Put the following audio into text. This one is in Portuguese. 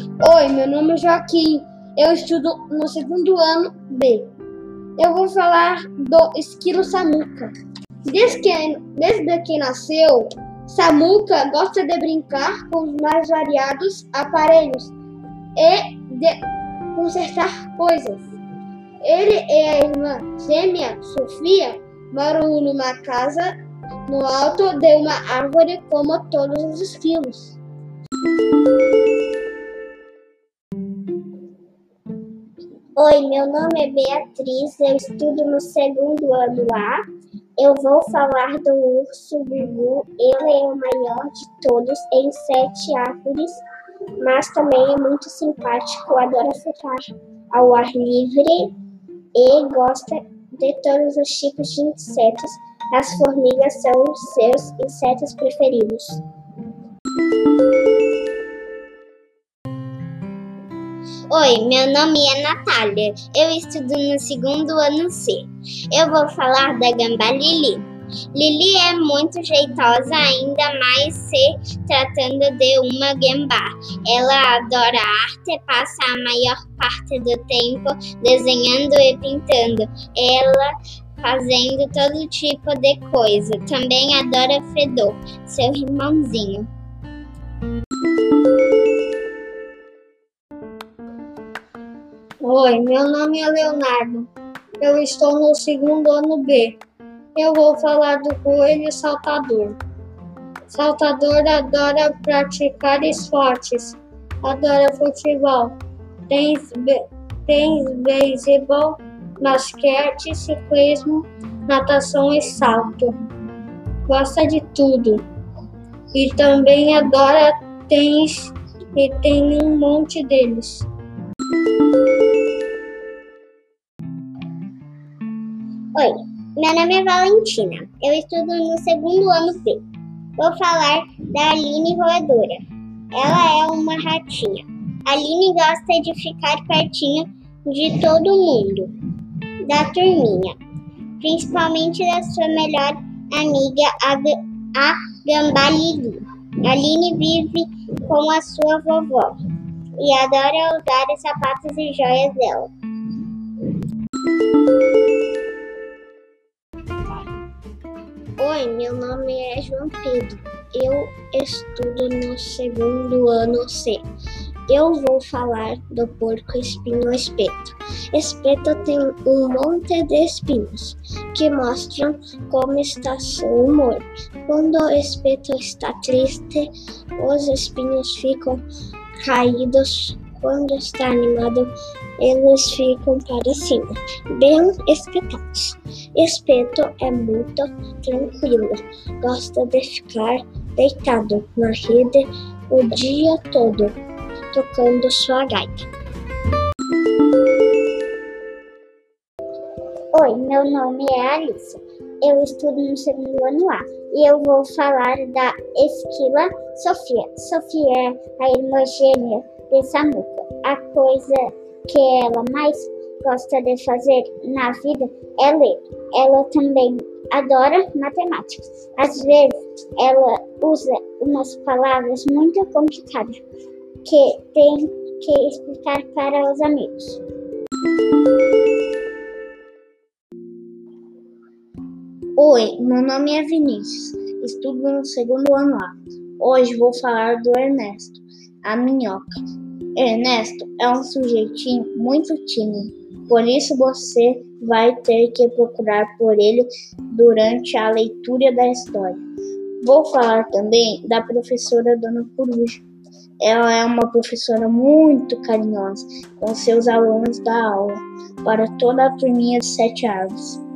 Oi, meu nome é Joaquim. Eu estudo no segundo ano B. Eu vou falar do esquilo Samuca. Desde que, desde que nasceu, Samuca gosta de brincar com os mais variados aparelhos e de consertar coisas. Ele e a irmã gêmea Sofia moram numa casa no alto de uma árvore como todos os esquilos. Oi, meu nome é Beatriz, eu estudo no segundo ano A. Eu vou falar do urso Gugu. Ele é o maior de todos em sete árvores, mas também é muito simpático, adora ficar ao ar livre e gosta de todos os tipos de insetos. As formigas são seus insetos preferidos. Oi, meu nome é Natália. Eu estudo no segundo ano C. Eu vou falar da gamba Lili. Lili é muito jeitosa, ainda mais se tratando de uma gambá. Ela adora arte, passa a maior parte do tempo desenhando e pintando. Ela fazendo todo tipo de coisa. Também adora Fedor, seu irmãozinho. Oi, meu nome é Leonardo. Eu estou no segundo ano B. Eu vou falar do coelho saltador. Saltador adora praticar esportes, adora futebol, tênis, tênis beisebol, basquete, ciclismo, natação e salto. Gosta de tudo. E também adora tênis e tem um monte deles. Oi, meu nome é Valentina. Eu estudo no segundo ano B. Vou falar da Aline Roedora. Ela é uma ratinha. Aline gosta de ficar pertinho de todo mundo, da turminha, principalmente da sua melhor amiga, a, a Gambá Lili. Aline vive com a sua vovó e adora usar os sapatos e joias dela. Oi, meu nome é João Pedro. Eu estudo no segundo ano C. Eu vou falar do porco espinho espeto. Espeto tem um monte de espinhos que mostram como está seu humor. Quando o espeto está triste, os espinhos ficam caídos. Quando está animado, eles ficam para cima, bem espetados. Espeto é muito tranquilo, gosta de ficar deitado na rede o dia todo, tocando sua gaita. Oi, meu nome é Alice. Eu estudo no segundo ano A e eu vou falar da esquila Sofia. Sofia é a irmã gêmea de Samuca. A coisa que ela mais gosta de fazer na vida é ler. Ela também adora matemática. Às vezes ela usa umas palavras muito complicadas que tem que explicar para os amigos. Oi, meu nome é Vinícius. Estudo no segundo ano A. Hoje vou falar do Ernesto, a minhoca. Ernesto é um sujeitinho muito tímido, por isso você vai ter que procurar por ele durante a leitura da história. Vou falar também da professora Dona Coruja. Ela é uma professora muito carinhosa com seus alunos da aula para toda a turminha de sete árvores.